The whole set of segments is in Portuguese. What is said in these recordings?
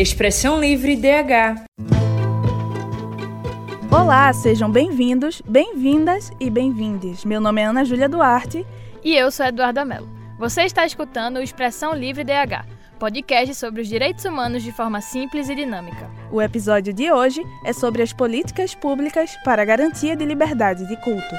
Expressão Livre DH. Olá, sejam bem-vindos, bem-vindas e bem-vindes. Meu nome é Ana Júlia Duarte. E eu sou Eduardo Melo. Você está escutando o Expressão Livre DH, podcast sobre os direitos humanos de forma simples e dinâmica. O episódio de hoje é sobre as políticas públicas para a garantia de liberdade de culto.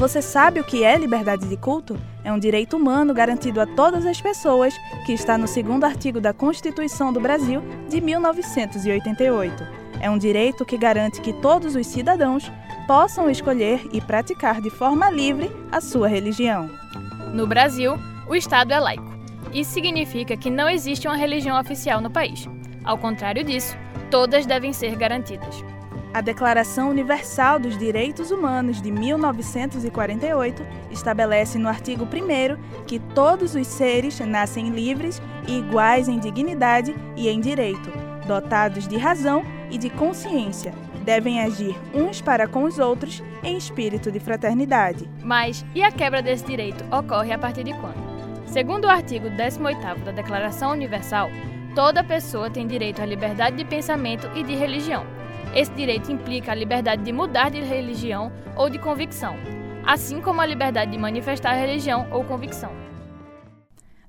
Você sabe o que é liberdade de culto? É um direito humano garantido a todas as pessoas, que está no segundo artigo da Constituição do Brasil de 1988. É um direito que garante que todos os cidadãos possam escolher e praticar de forma livre a sua religião. No Brasil, o Estado é laico. Isso significa que não existe uma religião oficial no país. Ao contrário disso, todas devem ser garantidas. A Declaração Universal dos Direitos Humanos de 1948 estabelece no artigo 1 que todos os seres nascem livres e iguais em dignidade e em direito, dotados de razão e de consciência. Devem agir uns para com os outros em espírito de fraternidade. Mas e a quebra desse direito ocorre a partir de quando? Segundo o artigo 18º da Declaração Universal, toda pessoa tem direito à liberdade de pensamento e de religião esse direito implica a liberdade de mudar de religião ou de convicção, assim como a liberdade de manifestar religião ou convicção.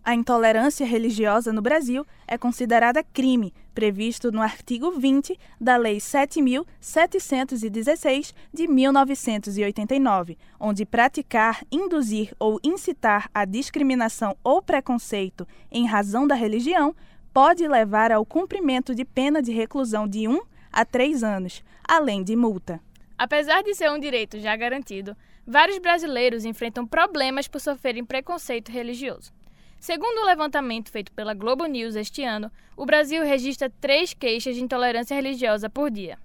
A intolerância religiosa no Brasil é considerada crime, previsto no artigo 20 da Lei 7.716 de 1989, onde praticar, induzir ou incitar a discriminação ou preconceito em razão da religião pode levar ao cumprimento de pena de reclusão de 1 a três anos, além de multa. Apesar de ser um direito já garantido, vários brasileiros enfrentam problemas por sofrerem preconceito religioso. Segundo o levantamento feito pela Globo News este ano, o Brasil registra três queixas de intolerância religiosa por dia.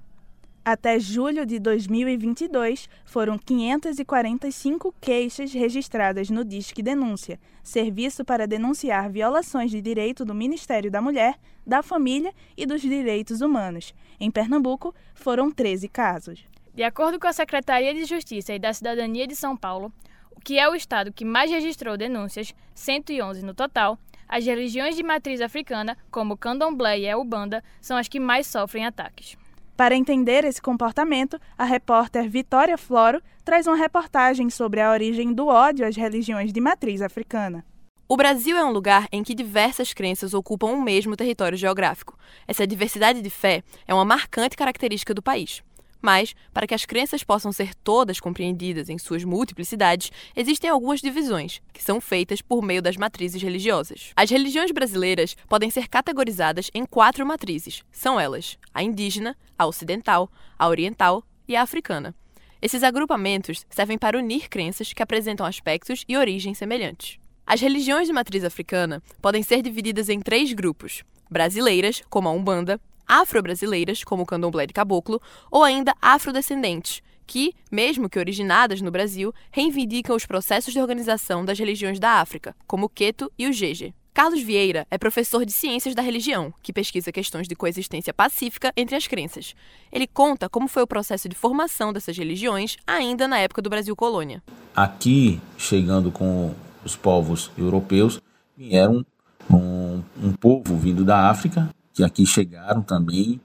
Até julho de 2022, foram 545 queixas registradas no Disque Denúncia, serviço para denunciar violações de direito do Ministério da Mulher, da Família e dos Direitos Humanos. Em Pernambuco, foram 13 casos. De acordo com a Secretaria de Justiça e da Cidadania de São Paulo, o que é o estado que mais registrou denúncias, 111 no total, as religiões de matriz africana, como Candomblé e a Ubanda, são as que mais sofrem ataques. Para entender esse comportamento, a repórter Vitória Floro traz uma reportagem sobre a origem do ódio às religiões de matriz africana. O Brasil é um lugar em que diversas crenças ocupam o mesmo território geográfico. Essa diversidade de fé é uma marcante característica do país. Mas, para que as crenças possam ser todas compreendidas em suas multiplicidades, existem algumas divisões, que são feitas por meio das matrizes religiosas. As religiões brasileiras podem ser categorizadas em quatro matrizes. São elas: a indígena, a ocidental, a oriental e a africana. Esses agrupamentos servem para unir crenças que apresentam aspectos e origens semelhantes. As religiões de matriz africana podem ser divididas em três grupos: brasileiras, como a Umbanda, afro-brasileiras, como o candomblé de caboclo, ou ainda afrodescendentes, que, mesmo que originadas no Brasil, reivindicam os processos de organização das religiões da África, como o Queto e o Jeje. Carlos Vieira é professor de Ciências da Religião, que pesquisa questões de coexistência pacífica entre as crenças. Ele conta como foi o processo de formação dessas religiões ainda na época do Brasil colônia. Aqui, chegando com os povos europeus, vieram um, um povo vindo da África que aqui chegaram também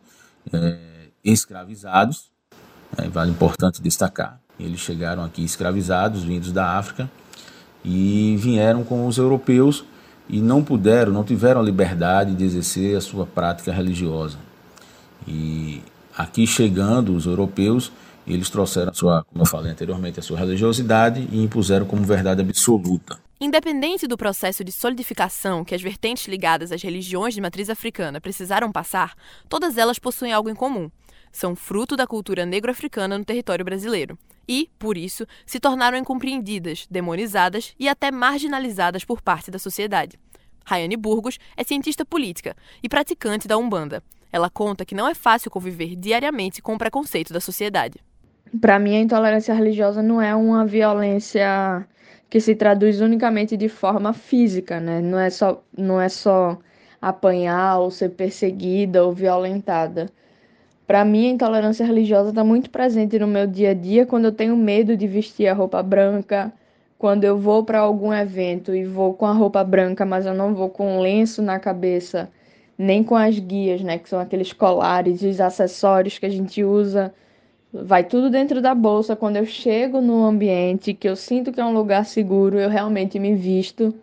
é, escravizados, é, vale importante destacar. Eles chegaram aqui escravizados, vindos da África, e vieram com os europeus e não puderam, não tiveram a liberdade de exercer a sua prática religiosa. E aqui chegando os europeus, eles trouxeram a sua, como eu falei anteriormente, a sua religiosidade e impuseram como verdade absoluta. Independente do processo de solidificação que as vertentes ligadas às religiões de matriz africana precisaram passar, todas elas possuem algo em comum. São fruto da cultura negro-africana no território brasileiro. E, por isso, se tornaram incompreendidas, demonizadas e até marginalizadas por parte da sociedade. Rayane Burgos é cientista política e praticante da Umbanda. Ela conta que não é fácil conviver diariamente com o preconceito da sociedade. Para mim, a intolerância religiosa não é uma violência que se traduz unicamente de forma física, né? Não é só, não é só apanhar ou ser perseguida ou violentada. Para mim, a intolerância religiosa está muito presente no meu dia a dia quando eu tenho medo de vestir a roupa branca, quando eu vou para algum evento e vou com a roupa branca, mas eu não vou com um lenço na cabeça, nem com as guias, né, que são aqueles colares e os acessórios que a gente usa, vai tudo dentro da bolsa. Quando eu chego no ambiente que eu sinto que é um lugar seguro, eu realmente me visto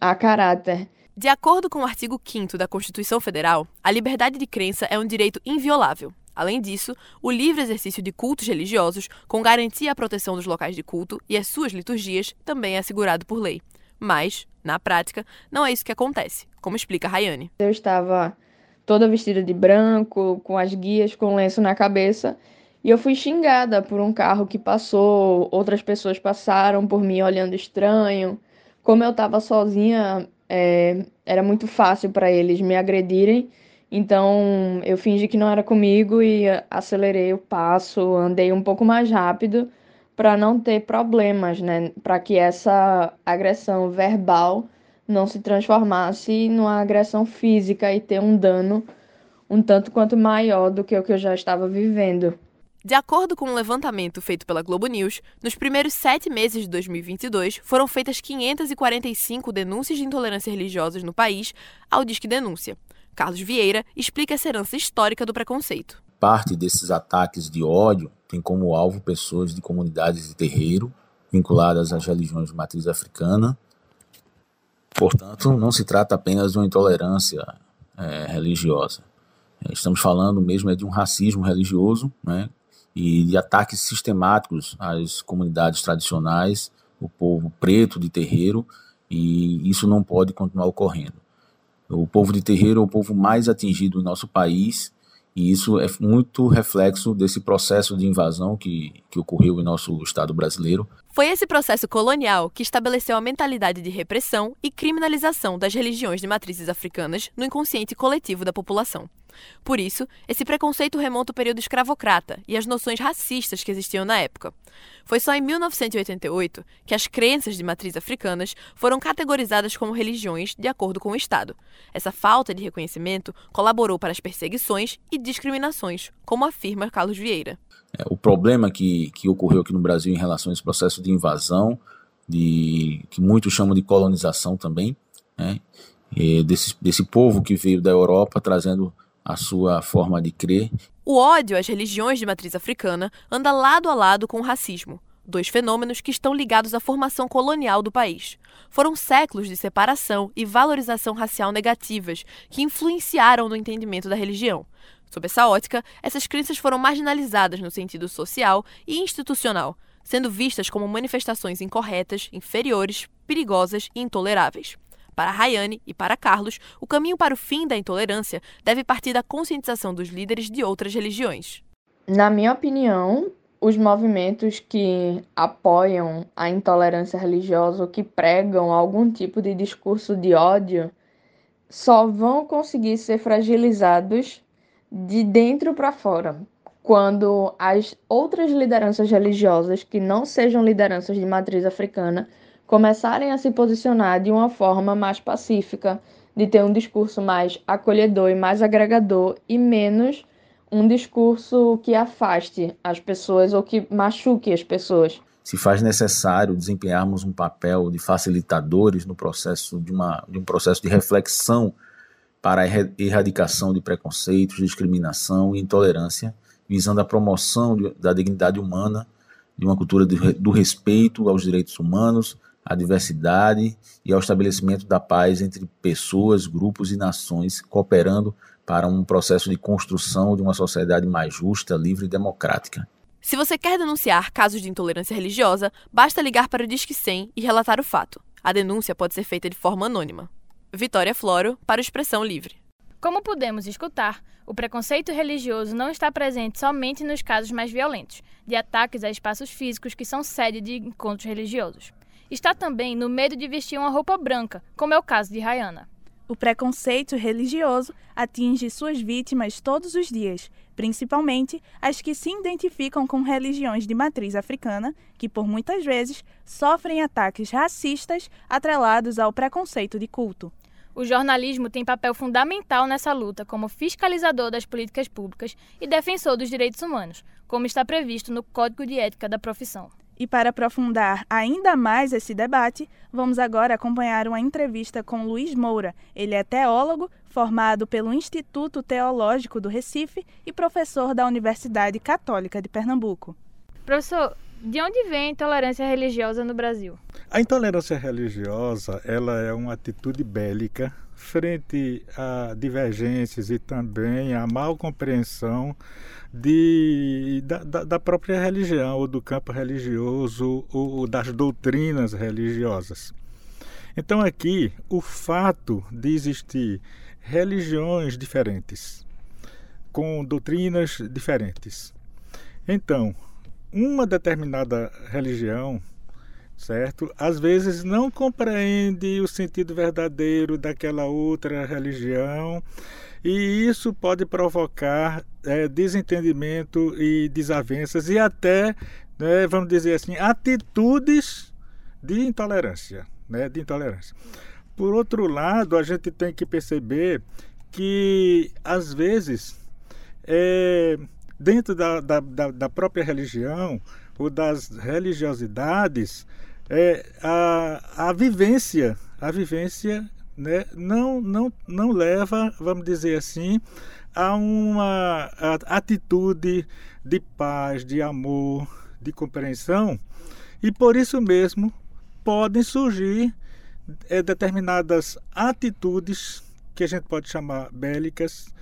a caráter. De acordo com o artigo 5 da Constituição Federal, a liberdade de crença é um direito inviolável. Além disso, o livre exercício de cultos religiosos, com garantia à proteção dos locais de culto e as suas liturgias, também é assegurado por lei. Mas, na prática, não é isso que acontece, como explica Rayane. Eu estava toda vestida de branco, com as guias, com lenço na cabeça, e eu fui xingada por um carro que passou, outras pessoas passaram por mim olhando estranho. Como eu estava sozinha, é, era muito fácil para eles me agredirem então eu fingi que não era comigo e acelerei o passo, andei um pouco mais rápido para não ter problemas, né? Para que essa agressão verbal não se transformasse numa agressão física e ter um dano um tanto quanto maior do que o que eu já estava vivendo. De acordo com um levantamento feito pela Globo News, nos primeiros sete meses de 2022 foram feitas 545 denúncias de intolerância religiosas no país ao Disque Denúncia. Carlos Vieira explica essa herança histórica do preconceito. Parte desses ataques de ódio tem como alvo pessoas de comunidades de terreiro vinculadas às religiões de matriz africana. Portanto, não se trata apenas de uma intolerância é, religiosa. Estamos falando mesmo é de um racismo religioso né, e de ataques sistemáticos às comunidades tradicionais, o povo preto de terreiro, e isso não pode continuar ocorrendo. O povo de terreiro é o povo mais atingido em nosso país e isso é muito reflexo desse processo de invasão que, que ocorreu em nosso Estado brasileiro. Foi esse processo colonial que estabeleceu a mentalidade de repressão e criminalização das religiões de matrizes africanas no inconsciente coletivo da população. Por isso, esse preconceito remonta ao período escravocrata e às noções racistas que existiam na época. Foi só em 1988 que as crenças de matriz africanas foram categorizadas como religiões de acordo com o Estado. Essa falta de reconhecimento colaborou para as perseguições e discriminações, como afirma Carlos Vieira. É, o problema que, que ocorreu aqui no Brasil em relação a esse processo de invasão, de, que muitos chamam de colonização também, né, desse, desse povo que veio da Europa trazendo a sua forma de crer. O ódio às religiões de matriz africana anda lado a lado com o racismo, dois fenômenos que estão ligados à formação colonial do país. Foram séculos de separação e valorização racial negativas que influenciaram no entendimento da religião. Sob essa ótica, essas crenças foram marginalizadas no sentido social e institucional, sendo vistas como manifestações incorretas, inferiores, perigosas e intoleráveis. Para Rayane e para Carlos, o caminho para o fim da intolerância deve partir da conscientização dos líderes de outras religiões. Na minha opinião, os movimentos que apoiam a intolerância religiosa ou que pregam algum tipo de discurso de ódio só vão conseguir ser fragilizados de dentro para fora, quando as outras lideranças religiosas que não sejam lideranças de matriz africana começarem a se posicionar de uma forma mais pacífica, de ter um discurso mais acolhedor e mais agregador e menos um discurso que afaste as pessoas ou que machuque as pessoas. Se faz necessário desempenharmos um papel de facilitadores no processo de, uma, de um processo de reflexão para a erradicação de preconceitos, discriminação e intolerância, visando a promoção de, da dignidade humana, de uma cultura de, do respeito aos direitos humanos, à diversidade e ao estabelecimento da paz entre pessoas, grupos e nações, cooperando para um processo de construção de uma sociedade mais justa, livre e democrática. Se você quer denunciar casos de intolerância religiosa, basta ligar para o Disque 100 e relatar o fato. A denúncia pode ser feita de forma anônima. Vitória Floro, para o Expressão Livre. Como pudemos escutar, o preconceito religioso não está presente somente nos casos mais violentos, de ataques a espaços físicos que são sede de encontros religiosos está também no medo de vestir uma roupa branca, como é o caso de Rayana. O preconceito religioso atinge suas vítimas todos os dias, principalmente as que se identificam com religiões de matriz africana, que por muitas vezes sofrem ataques racistas atrelados ao preconceito de culto. O jornalismo tem papel fundamental nessa luta como fiscalizador das políticas públicas e defensor dos direitos humanos, como está previsto no Código de Ética da profissão. E para aprofundar ainda mais esse debate, vamos agora acompanhar uma entrevista com Luiz Moura. Ele é teólogo, formado pelo Instituto Teológico do Recife e professor da Universidade Católica de Pernambuco. Professor, de onde vem a intolerância religiosa no Brasil? A intolerância religiosa, ela é uma atitude bélica frente a divergências e também a mal compreensão de, da, da, própria religião, ou do campo religioso, ou das doutrinas religiosas. Então, aqui, o fato de existir religiões diferentes, com doutrinas diferentes. Então, uma determinada religião certo? Às vezes não compreende o sentido verdadeiro daquela outra religião e isso pode provocar é, desentendimento e desavenças e até, né, vamos dizer assim, atitudes de intolerância, né, de intolerância. Por outro lado, a gente tem que perceber que às vezes é, dentro da, da, da própria religião ou das religiosidades é, a, a vivência, a vivência né, não, não, não leva, vamos dizer assim, a uma atitude de paz, de amor, de compreensão, e por isso mesmo podem surgir é, determinadas atitudes que a gente pode chamar bélicas,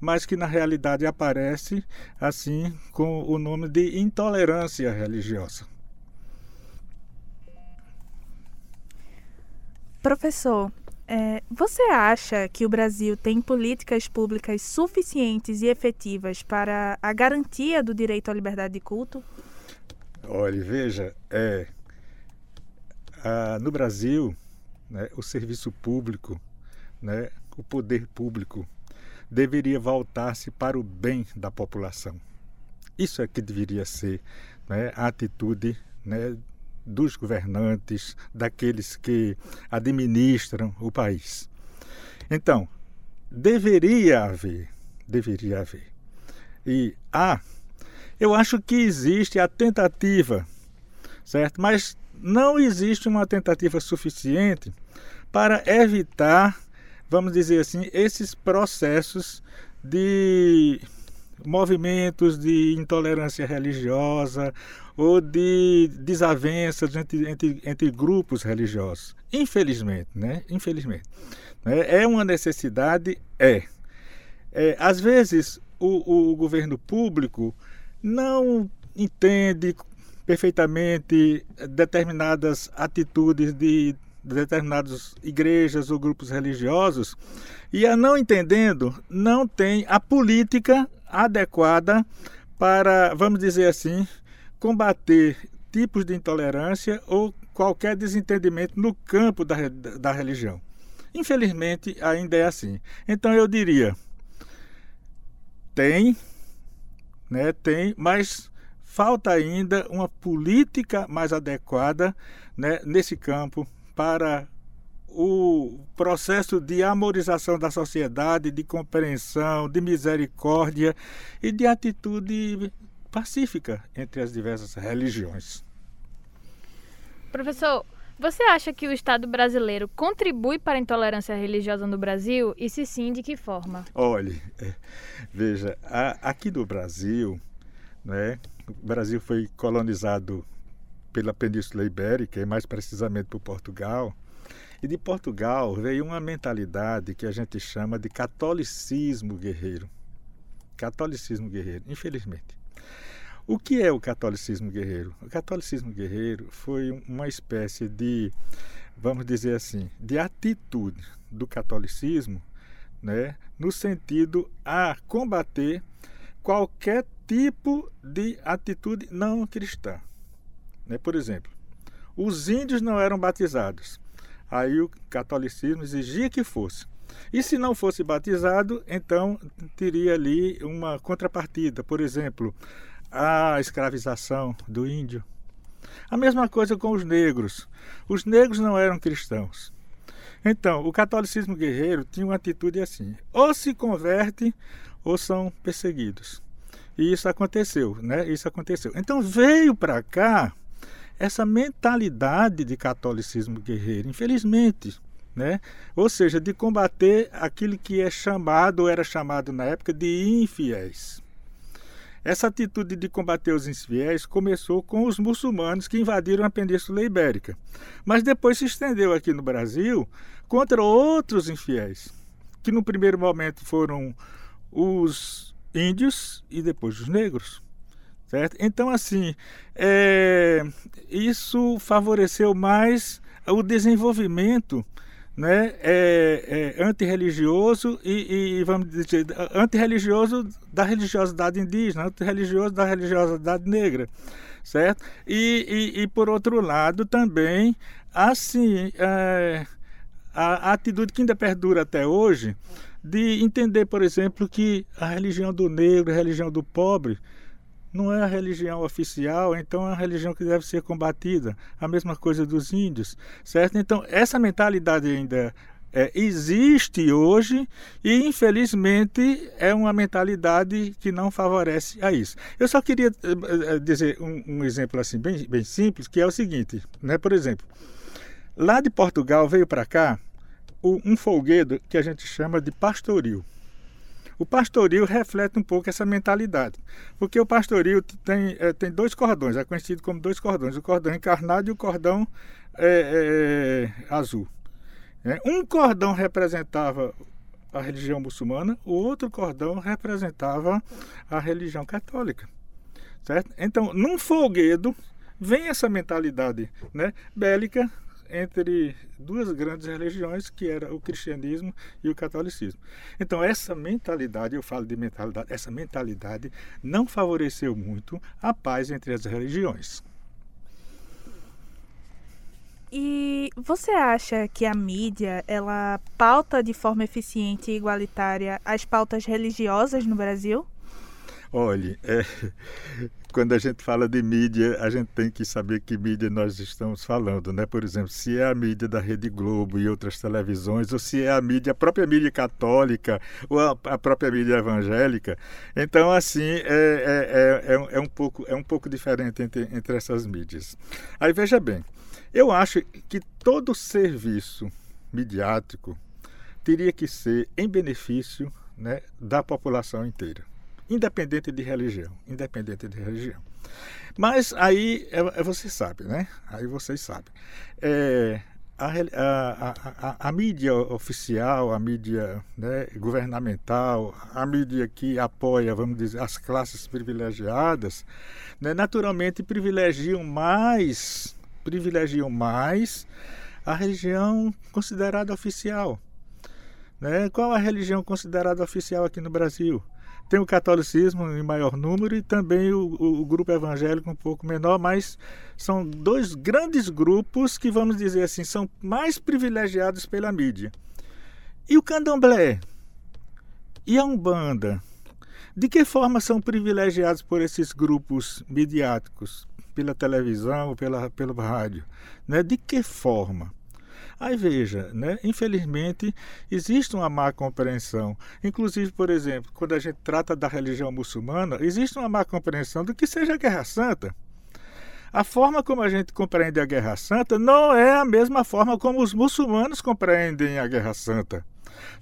mas que na realidade aparece assim com o nome de intolerância religiosa. Professor, é, você acha que o Brasil tem políticas públicas suficientes e efetivas para a garantia do direito à liberdade de culto? Olha, veja, é, a, no Brasil, né, o serviço público, né, o poder público, deveria voltar-se para o bem da população. Isso é que deveria ser né, a atitude né, dos governantes, daqueles que administram o país. Então, deveria haver, deveria haver. E há, eu acho que existe a tentativa, certo? Mas não existe uma tentativa suficiente para evitar, vamos dizer assim, esses processos de movimentos de intolerância religiosa ou de desavenças entre, entre, entre grupos religiosos. Infelizmente, né? Infelizmente. Né? É uma necessidade? É. é às vezes, o, o governo público não entende perfeitamente determinadas atitudes de determinadas igrejas ou grupos religiosos e a não entendendo não tem a política adequada para, vamos dizer assim, combater tipos de intolerância ou qualquer desentendimento no campo da, da religião. Infelizmente, ainda é assim. Então eu diria, tem, né, tem, mas falta ainda uma política mais adequada né, nesse campo para o processo de amorização da sociedade, de compreensão, de misericórdia e de atitude pacífica entre as diversas religiões. Professor, você acha que o Estado brasileiro contribui para a intolerância religiosa no Brasil? E se sim, de que forma? Olhe, é, veja, a, aqui no Brasil, né, o Brasil foi colonizado pela Península Ibérica, e mais precisamente por Portugal, e de Portugal veio uma mentalidade que a gente chama de catolicismo guerreiro. Catolicismo guerreiro, infelizmente. O que é o catolicismo guerreiro? O catolicismo guerreiro foi uma espécie de, vamos dizer assim, de atitude do catolicismo, né, no sentido a combater qualquer tipo de atitude não cristã. Né? Por exemplo, os índios não eram batizados. Aí o catolicismo exigia que fosse. E se não fosse batizado, então teria ali uma contrapartida, por exemplo, a escravização do índio. A mesma coisa com os negros. Os negros não eram cristãos. Então, o catolicismo guerreiro tinha uma atitude assim: ou se converte ou são perseguidos. E isso aconteceu, né? Isso aconteceu. Então veio para cá essa mentalidade de catolicismo guerreiro, infelizmente. Né? Ou seja, de combater aquilo que é chamado, ou era chamado na época, de infiéis. Essa atitude de combater os infiéis começou com os muçulmanos que invadiram a Península Ibérica, mas depois se estendeu aqui no Brasil contra outros infiéis, que no primeiro momento foram os índios e depois os negros. Certo? Então, assim, é, isso favoreceu mais o desenvolvimento né, é, é antirreligioso e, e, vamos dizer, antirreligioso da religiosidade indígena, antirreligioso da religiosidade negra, certo? E, e, e por outro lado também, assim, é, a, a atitude que ainda perdura até hoje de entender, por exemplo, que a religião do negro, a religião do pobre, não é a religião oficial, então é a religião que deve ser combatida. A mesma coisa dos índios, certo? Então, essa mentalidade ainda é, existe hoje e, infelizmente, é uma mentalidade que não favorece a isso. Eu só queria eh, dizer um, um exemplo assim bem, bem simples, que é o seguinte, né? Por exemplo, lá de Portugal veio para cá um folguedo que a gente chama de pastoril. O pastoril reflete um pouco essa mentalidade, porque o pastoril tem, é, tem dois cordões, é conhecido como dois cordões, o cordão encarnado e o cordão é, é, azul. Um cordão representava a religião muçulmana, o outro cordão representava a religião católica. Certo? Então, num folguedo, vem essa mentalidade né, bélica entre duas grandes religiões, que era o cristianismo e o catolicismo. Então, essa mentalidade, eu falo de mentalidade, essa mentalidade não favoreceu muito a paz entre as religiões. E você acha que a mídia ela pauta de forma eficiente e igualitária as pautas religiosas no Brasil? Olhe, é, quando a gente fala de mídia, a gente tem que saber que mídia nós estamos falando, né? Por exemplo, se é a mídia da Rede Globo e outras televisões, ou se é a mídia, a própria mídia católica, ou a, a própria mídia evangélica. Então, assim, é, é, é, é, um, pouco, é um pouco diferente entre, entre essas mídias. Aí veja bem, eu acho que todo serviço midiático teria que ser em benefício né, da população inteira independente de religião, independente de religião. Mas aí é, é você sabe, né? Aí vocês sabem. É, a, a, a, a, mídia oficial, a mídia né, governamental, a mídia que apoia, vamos dizer, as classes privilegiadas, né, naturalmente privilegiam mais, privilegiam mais a religião considerada oficial. Né? Qual a religião considerada oficial aqui no Brasil? Tem o catolicismo em maior número e também o, o, grupo evangélico um pouco menor, mas são dois grandes grupos que, vamos dizer assim, são mais privilegiados pela mídia. E o candomblé? E a Umbanda? De que forma são privilegiados por esses grupos midiáticos? Pela televisão, pela, pelo rádio? Né? De que forma? Aí veja, né? infelizmente existe uma má compreensão. Inclusive, por exemplo, quando a gente trata da religião muçulmana, existe uma má compreensão do que seja a Guerra Santa. A forma como a gente compreende a Guerra Santa não é a mesma forma como os muçulmanos compreendem a Guerra Santa.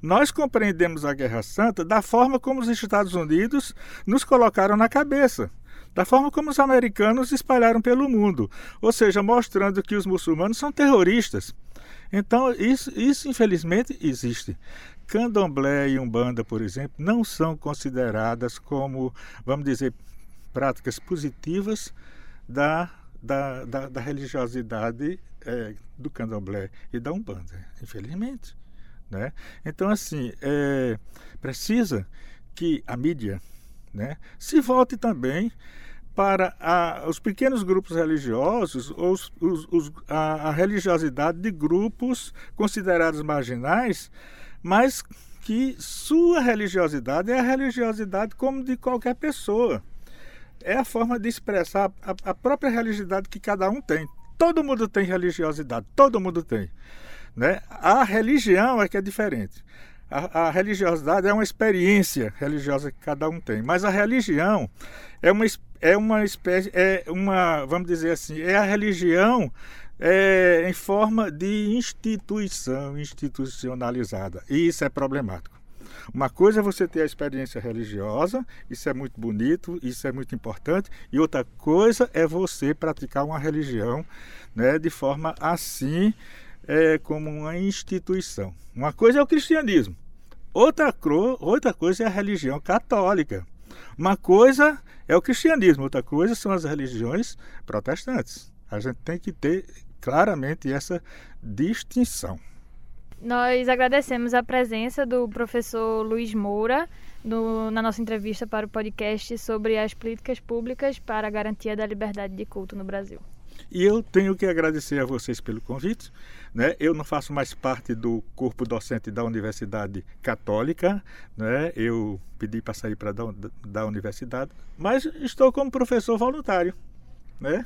Nós compreendemos a Guerra Santa da forma como os Estados Unidos nos colocaram na cabeça da forma como os americanos espalharam pelo mundo, ou seja, mostrando que os muçulmanos são terroristas. Então, isso, isso infelizmente existe. Candomblé e Umbanda, por exemplo, não são consideradas como, vamos dizer, práticas positivas da, da, da, da religiosidade é, do Candomblé e da Umbanda, infelizmente. Né? Então, assim, é, precisa que a mídia né, se volte também para a, os pequenos grupos religiosos, os, os, os, a, a, religiosidade de grupos considerados marginais, mas que sua religiosidade é a religiosidade como de qualquer pessoa. É a forma de expressar a, a própria religiosidade que cada um tem. Todo mundo tem religiosidade, todo mundo tem. Né? A religião é que é diferente. A, a, religiosidade é uma experiência religiosa que cada um tem, mas a religião é uma, é uma espécie, é uma, vamos dizer assim, é a religião é, em forma de instituição institucionalizada. E isso é problemático. Uma coisa é você ter a experiência religiosa, isso é muito bonito, isso é muito importante, e outra coisa é você praticar uma religião né, de forma assim, é, como uma instituição. Uma coisa é o cristianismo, outra, outra coisa é a religião católica. Uma coisa é o cristianismo, outra coisa são as religiões protestantes. A gente tem que ter claramente essa distinção. Nós agradecemos a presença do professor Luiz Moura na nossa entrevista para o podcast sobre as políticas públicas para a garantia da liberdade de culto no Brasil. E eu tenho que agradecer a vocês pelo convite. Né? Eu não faço mais parte do corpo docente da Universidade Católica, né? eu pedi para sair para da, da universidade, mas estou como professor voluntário. Né?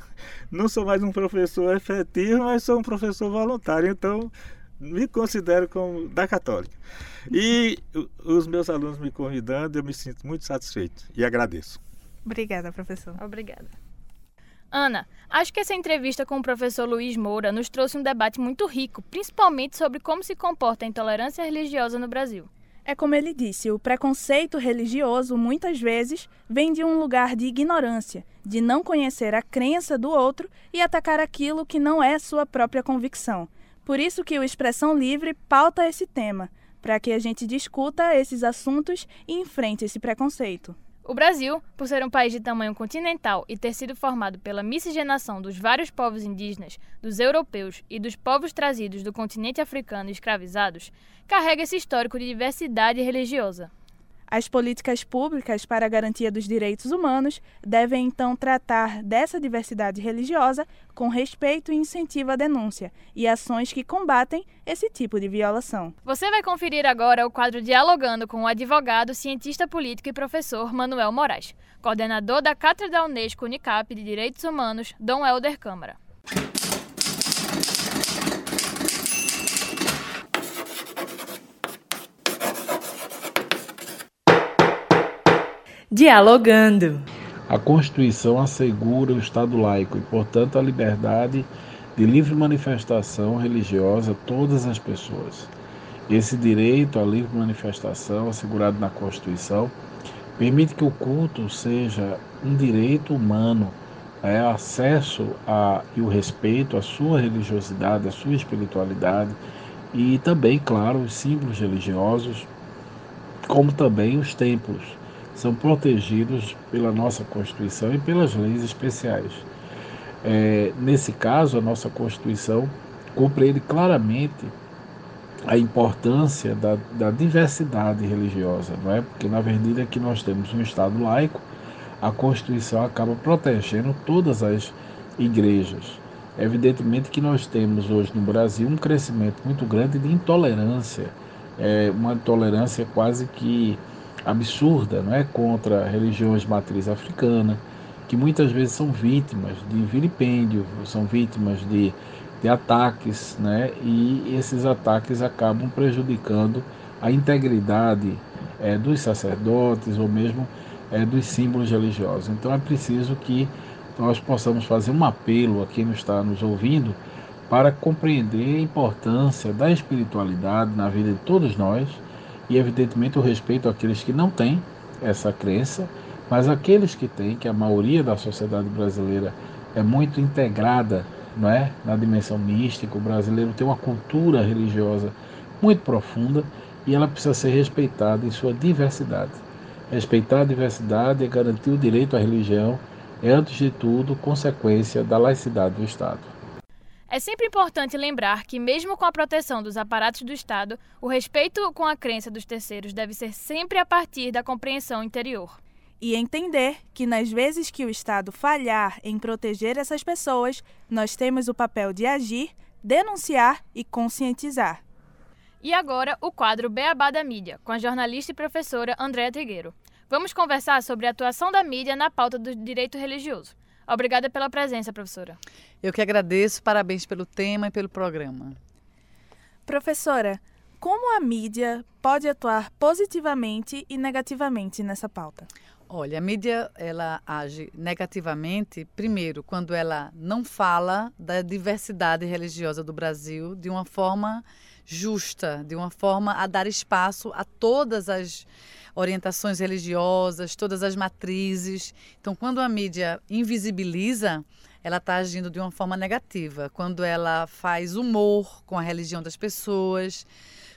Não sou mais um professor efetivo, mas sou um professor voluntário. Então, me considero como da católica. E os meus alunos me convidando, eu me sinto muito satisfeito e agradeço. Obrigada, professor. Obrigada. Ana, acho que essa entrevista com o professor Luiz Moura nos trouxe um debate muito rico, principalmente sobre como se comporta a intolerância religiosa no Brasil. É como ele disse, o preconceito religioso muitas vezes vem de um lugar de ignorância, de não conhecer a crença do outro e atacar aquilo que não é sua própria convicção. Por isso que o Expressão Livre pauta esse tema, para que a gente discuta esses assuntos e enfrente esse preconceito. O Brasil, por ser um país de tamanho continental e ter sido formado pela miscigenação dos vários povos indígenas, dos europeus e dos povos trazidos do continente africano escravizados, carrega esse histórico de diversidade religiosa. As políticas públicas para a garantia dos direitos humanos devem então tratar dessa diversidade religiosa com respeito e incentivo à denúncia e ações que combatem esse tipo de violação. Você vai conferir agora o quadro Dialogando com o advogado, cientista político e professor Manuel Moraes, coordenador da Cátedra Unesco Unicap de Direitos Humanos, Dom Helder Câmara. Dialogando. A Constituição assegura o Estado laico e, portanto, a liberdade de livre manifestação religiosa a todas as pessoas. Esse direito à livre manifestação, assegurado na Constituição, permite que o culto seja um direito humano, é, acesso a, e o respeito à sua religiosidade, à sua espiritualidade e também, claro, os símbolos religiosos, como também os templos são protegidos pela nossa Constituição e pelas leis especiais. É, nesse caso, a nossa Constituição compreende claramente a importância da, da, diversidade religiosa, não é? Porque na medida que nós temos um Estado laico, a Constituição acaba protegendo todas as igrejas. Evidentemente que nós temos hoje no Brasil um crescimento muito grande de intolerância, é, uma intolerância quase que absurda não é? contra religiões de matriz africana, que muitas vezes são vítimas de vilipêndio, são vítimas de, de ataques, né? e esses ataques acabam prejudicando a integridade é, dos sacerdotes ou mesmo é, dos símbolos religiosos. Então é preciso que nós possamos fazer um apelo a quem está nos ouvindo para compreender a importância da espiritualidade na vida de todos nós e, evidentemente, o respeito àqueles que não têm essa crença, mas aqueles que têm, que a maioria da sociedade brasileira é muito integrada não é? na dimensão mística, o brasileiro tem uma cultura religiosa muito profunda e ela precisa ser respeitada em sua diversidade. Respeitar a diversidade e garantir o direito à religião é, antes de tudo, consequência da laicidade do Estado. É sempre importante lembrar que, mesmo com a proteção dos aparatos do Estado, o respeito com a crença dos terceiros deve ser sempre a partir da compreensão interior. E entender que, nas vezes que o Estado falhar em proteger essas pessoas, nós temos o papel de agir, denunciar e conscientizar. E agora, o quadro Beabá da Mídia, com a jornalista e professora Andréa Trigueiro. Vamos conversar sobre a atuação da mídia na pauta do direito religioso. Obrigada pela presença, professora. Eu que agradeço, parabéns pelo tema e pelo programa. Professora, Como a mídia pode atuar positivamente e negativamente nessa pauta? Olha, a mídia ela age negativamente, primeiro, quando ela não fala da diversidade religiosa do Brasil de uma forma justa, de uma forma a dar espaço a todas as orientações religiosas, todas as matrizes. Então, quando a mídia invisibiliza, ela está agindo de uma forma negativa. Quando ela faz humor com a religião das pessoas,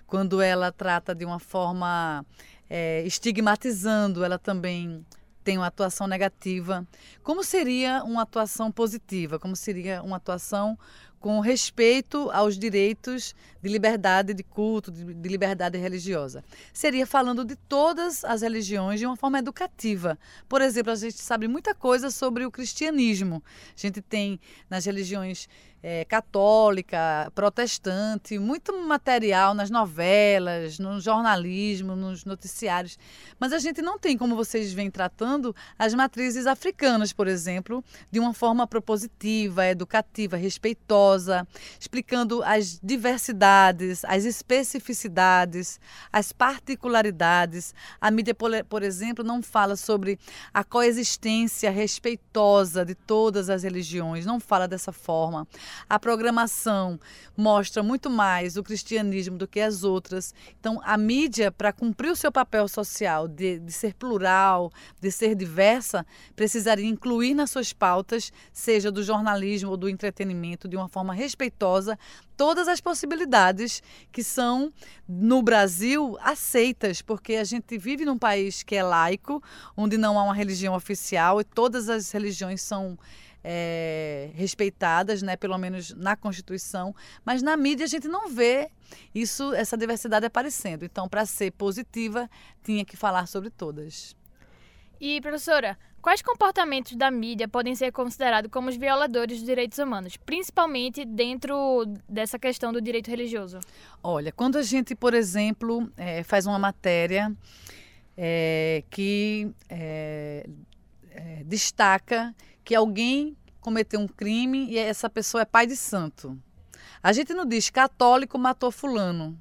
quando ela trata de uma forma é, estigmatizando, ela também tem uma atuação negativa. Como seria uma atuação positiva? Como seria uma atuação com respeito aos direitos de liberdade de culto, de, de, liberdade religiosa. Seria falando de todas as religiões de uma forma educativa. Por exemplo, a gente sabe muita coisa sobre o cristianismo. A gente tem nas religiões é, católica, protestante, muito material nas novelas, no jornalismo, nos noticiários. Mas a gente não tem, como vocês vêm tratando, as matrizes africanas, por exemplo, de uma forma propositiva, educativa, respeitosa, explicando as diversidades, as especificidades, as particularidades. A mídia, por exemplo, não fala sobre a coexistência respeitosa de todas as religiões, não fala dessa forma. A programação mostra muito mais o cristianismo do que as outras. Então, a mídia, para cumprir o seu papel social de, de ser plural, de ser diversa, precisaria incluir nas suas pautas, seja do jornalismo ou do entretenimento, de uma forma respeitosa, todas as possibilidades que são, no Brasil, aceitas, porque a gente vive num país que é laico, onde não há uma religião oficial e todas as religiões são é, respeitadas, né, pelo menos na Constituição, mas na mídia a gente não vê isso, essa diversidade aparecendo. Então, para ser positiva, tinha que falar sobre todas. E, professora, quais comportamentos da mídia podem ser considerados como os violadores dos direitos humanos, principalmente dentro dessa questão do direito religioso? Olha, quando a gente, por exemplo, é, faz uma matéria é, que é, é destaca que alguém cometeu um crime e essa pessoa é pai de santo. A gente não diz católico matou fulano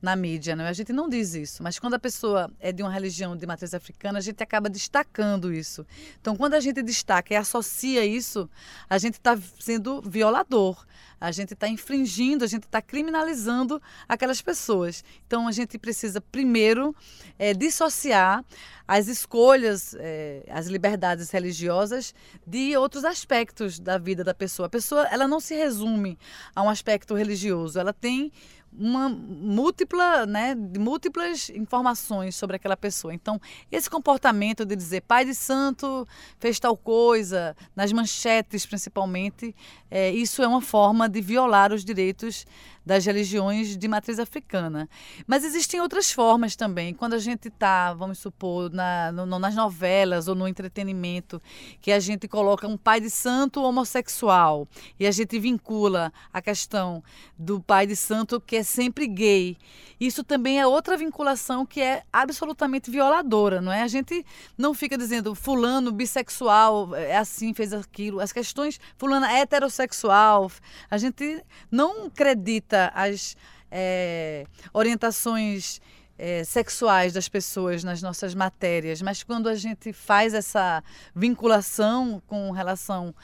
na mídia, né? A gente não diz isso, mas quando a pessoa é de uma religião de matriz africana, a gente acaba destacando isso. Então, quando a gente destaca e associa isso, a gente está sendo violador, a gente está infringindo, a gente está criminalizando aquelas pessoas. Então, a gente precisa primeiro é, dissociar as escolhas, é, as liberdades religiosas de outros aspectos da vida da pessoa. A pessoa, ela não se resume a um aspecto religioso, ela tem uma múltipla, né, múltiplas informações sobre aquela pessoa. Então, esse comportamento de dizer pai de santo fez tal coisa, nas manchetes principalmente, é, isso é uma forma de violar os direitos das religiões de matriz africana. Mas existem outras formas também. Quando a gente está, vamos supor, na, no, nas novelas ou no entretenimento, que a gente coloca um pai de santo homossexual e a gente vincula a questão do pai de santo que é sempre gay. Isso também é outra vinculação que é absolutamente violadora, não é? A gente não fica dizendo fulano bissexual é assim, fez aquilo. As questões fulana é heterossexual, a gente não acredita as é, orientações é, sexuais das pessoas nas nossas matérias, mas quando a gente faz essa vinculação com relação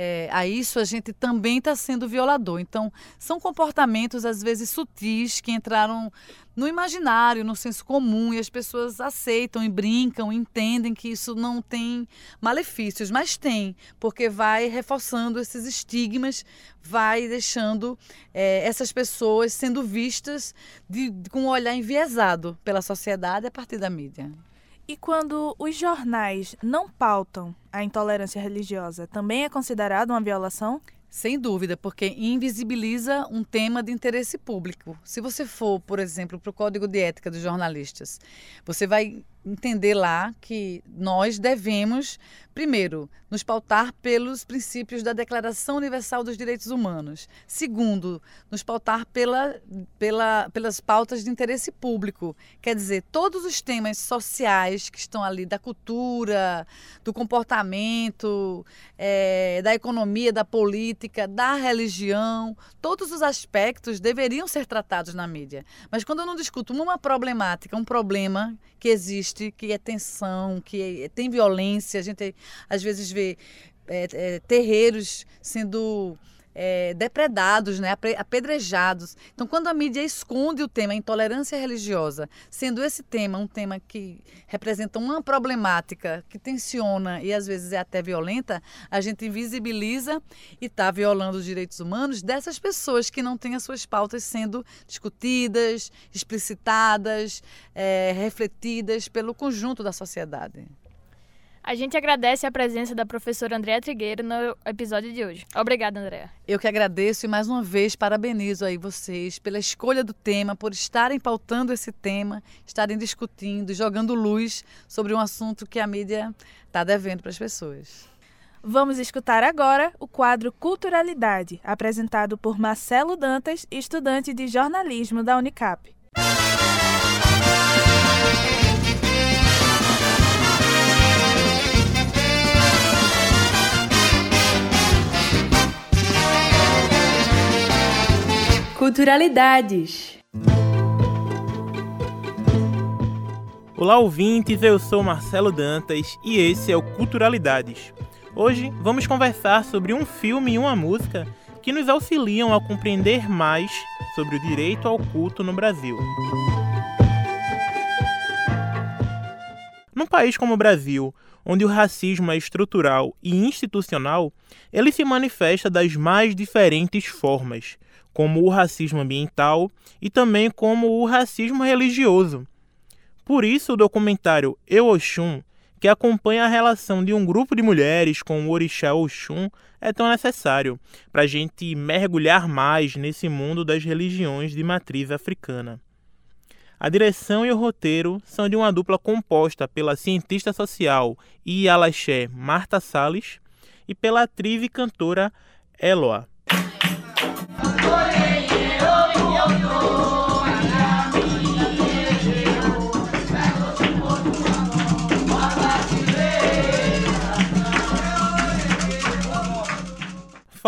é, a isso, a gente também está sendo violador. Então, são comportamentos, às vezes, sutis, que entraram no imaginário, no senso comum, e as pessoas aceitam e brincam, entendem que isso não tem malefícios, mas tem, porque vai reforçando esses estigmas, vai deixando é, essas pessoas sendo vistas de, com um olhar enviesado pela sociedade a partir da mídia. E quando os jornais não pautam a intolerância religiosa, também é considerado uma violação? Sem dúvida, porque invisibiliza um tema de interesse público. Se você for, por exemplo, para o Código de Ética dos Jornalistas, você vai entender lá que nós devemos Primeiro, nos pautar pelos princípios da Declaração Universal dos Direitos Humanos. Segundo, nos pautar pela, pela, pelas pautas de interesse público. Quer dizer, todos os temas sociais que estão ali, da cultura, do comportamento, é, da economia, da política, da religião, todos os aspectos deveriam ser tratados na mídia. Mas quando eu não discuto uma problemática, um problema que existe, que é tensão, que é, tem violência, a gente às vezes vê é, é, terreiros sendo é, depredados, né, apedrejados. Então, quando a mídia esconde o tema intolerância religiosa, sendo esse tema um tema que representa uma problemática que tensiona e às vezes é até violenta, a gente invisibiliza e está violando os direitos humanos dessas pessoas que não têm as suas pautas sendo discutidas, explicitadas, é, refletidas pelo conjunto da sociedade. A gente agradece a presença da professora Andréa Trigueiro no episódio de hoje. Obrigada, Andréa. Eu que agradeço e mais uma vez parabenizo aí vocês pela escolha do tema, por estarem pautando esse tema, estarem discutindo, jogando luz sobre um assunto que a mídia está devendo para as pessoas. Vamos escutar agora o quadro Culturalidade, apresentado por Marcelo Dantas, estudante de jornalismo da Unicap. Culturalidades. Olá, ouvintes, eu sou Marcelo Dantas e esse é o Culturalidades. Hoje vamos conversar sobre um filme e uma música que nos auxiliam a compreender mais sobre o direito ao culto no Brasil. Num país como o Brasil, onde o racismo é estrutural e institucional, ele se manifesta das mais diferentes formas, como o racismo ambiental e também como o racismo religioso. Por isso, o documentário Eu Oxum, que acompanha a relação de um grupo de mulheres com o orixá Oxum, é tão necessário para a gente mergulhar mais nesse mundo das religiões de matriz africana. A direção e o roteiro são de uma dupla composta pela cientista social e alaxé Marta Salles e pela atriz e cantora Eloa.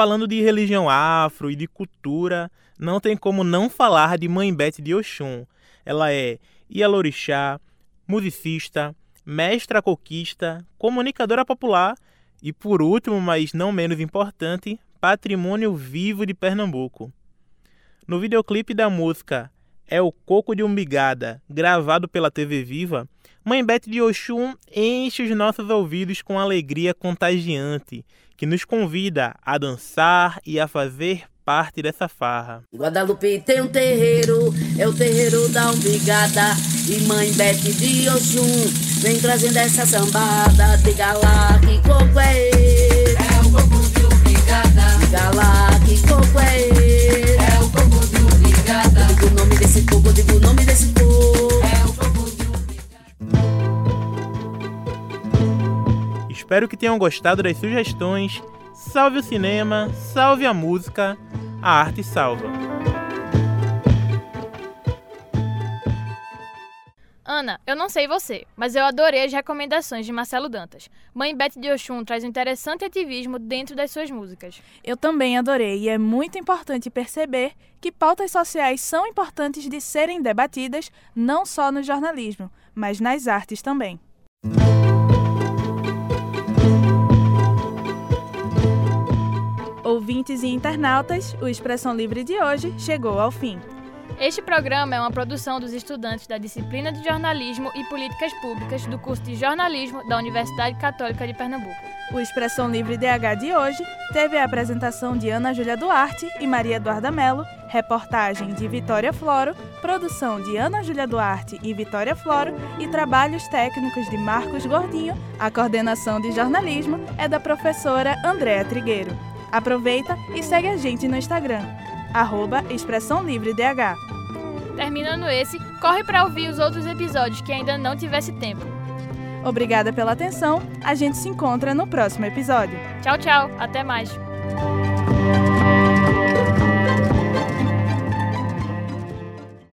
Falando de religião afro e de cultura, não tem como não falar de Mãe Bete de Oxum. Ela é Ialorixá, musicista, mestra coquista, comunicadora popular e, por último, mas não menos importante, patrimônio vivo de Pernambuco. No videoclipe da música É o Coco de Umbigada, gravado pela TV Viva, Mãe Beth de Oxum enche os nossos ouvidos com alegria contagiante, que nos convida a dançar e a fazer parte dessa farra. Guadalupe tem um terreiro, é o terreiro da umbigada. E mãe Beth de Oxum vem trazendo essa sambada. Diga lá que coco é esse? Diga lá que coco é esse? É o coco de umbigada. Diga o nome desse coco, diga o nome desse coco. É o coco de umbigada. Espero que tenham gostado das sugestões. Salve o cinema, salve a música, a arte salva. Ana, eu não sei você, mas eu adorei as recomendações de Marcelo Dantas. Mãe Beth de Oxum traz um interessante ativismo dentro das suas músicas. Eu também adorei e é muito importante perceber que pautas sociais são importantes de serem debatidas não só no jornalismo, mas nas artes também. Ouvintes e internautas, o Expressão Livre de hoje chegou ao fim. Este programa é uma produção dos estudantes da disciplina de Jornalismo e Políticas Públicas do curso de Jornalismo da Universidade Católica de Pernambuco. O Expressão Livre DH de hoje teve a apresentação de Ana Júlia Duarte e Maria Eduarda Mello, reportagem de Vitória Floro, produção de Ana Júlia Duarte e Vitória Floro e trabalhos técnicos de Marcos Gordinho. A coordenação de jornalismo é da professora Andréa Trigueiro. Aproveita e segue a gente no Instagram, arroba Expressão Livre DH. Terminando esse, corre para ouvir os outros episódios que ainda não tivesse tempo. Obrigada pela atenção. A gente se encontra no próximo episódio. Tchau, tchau. Até mais.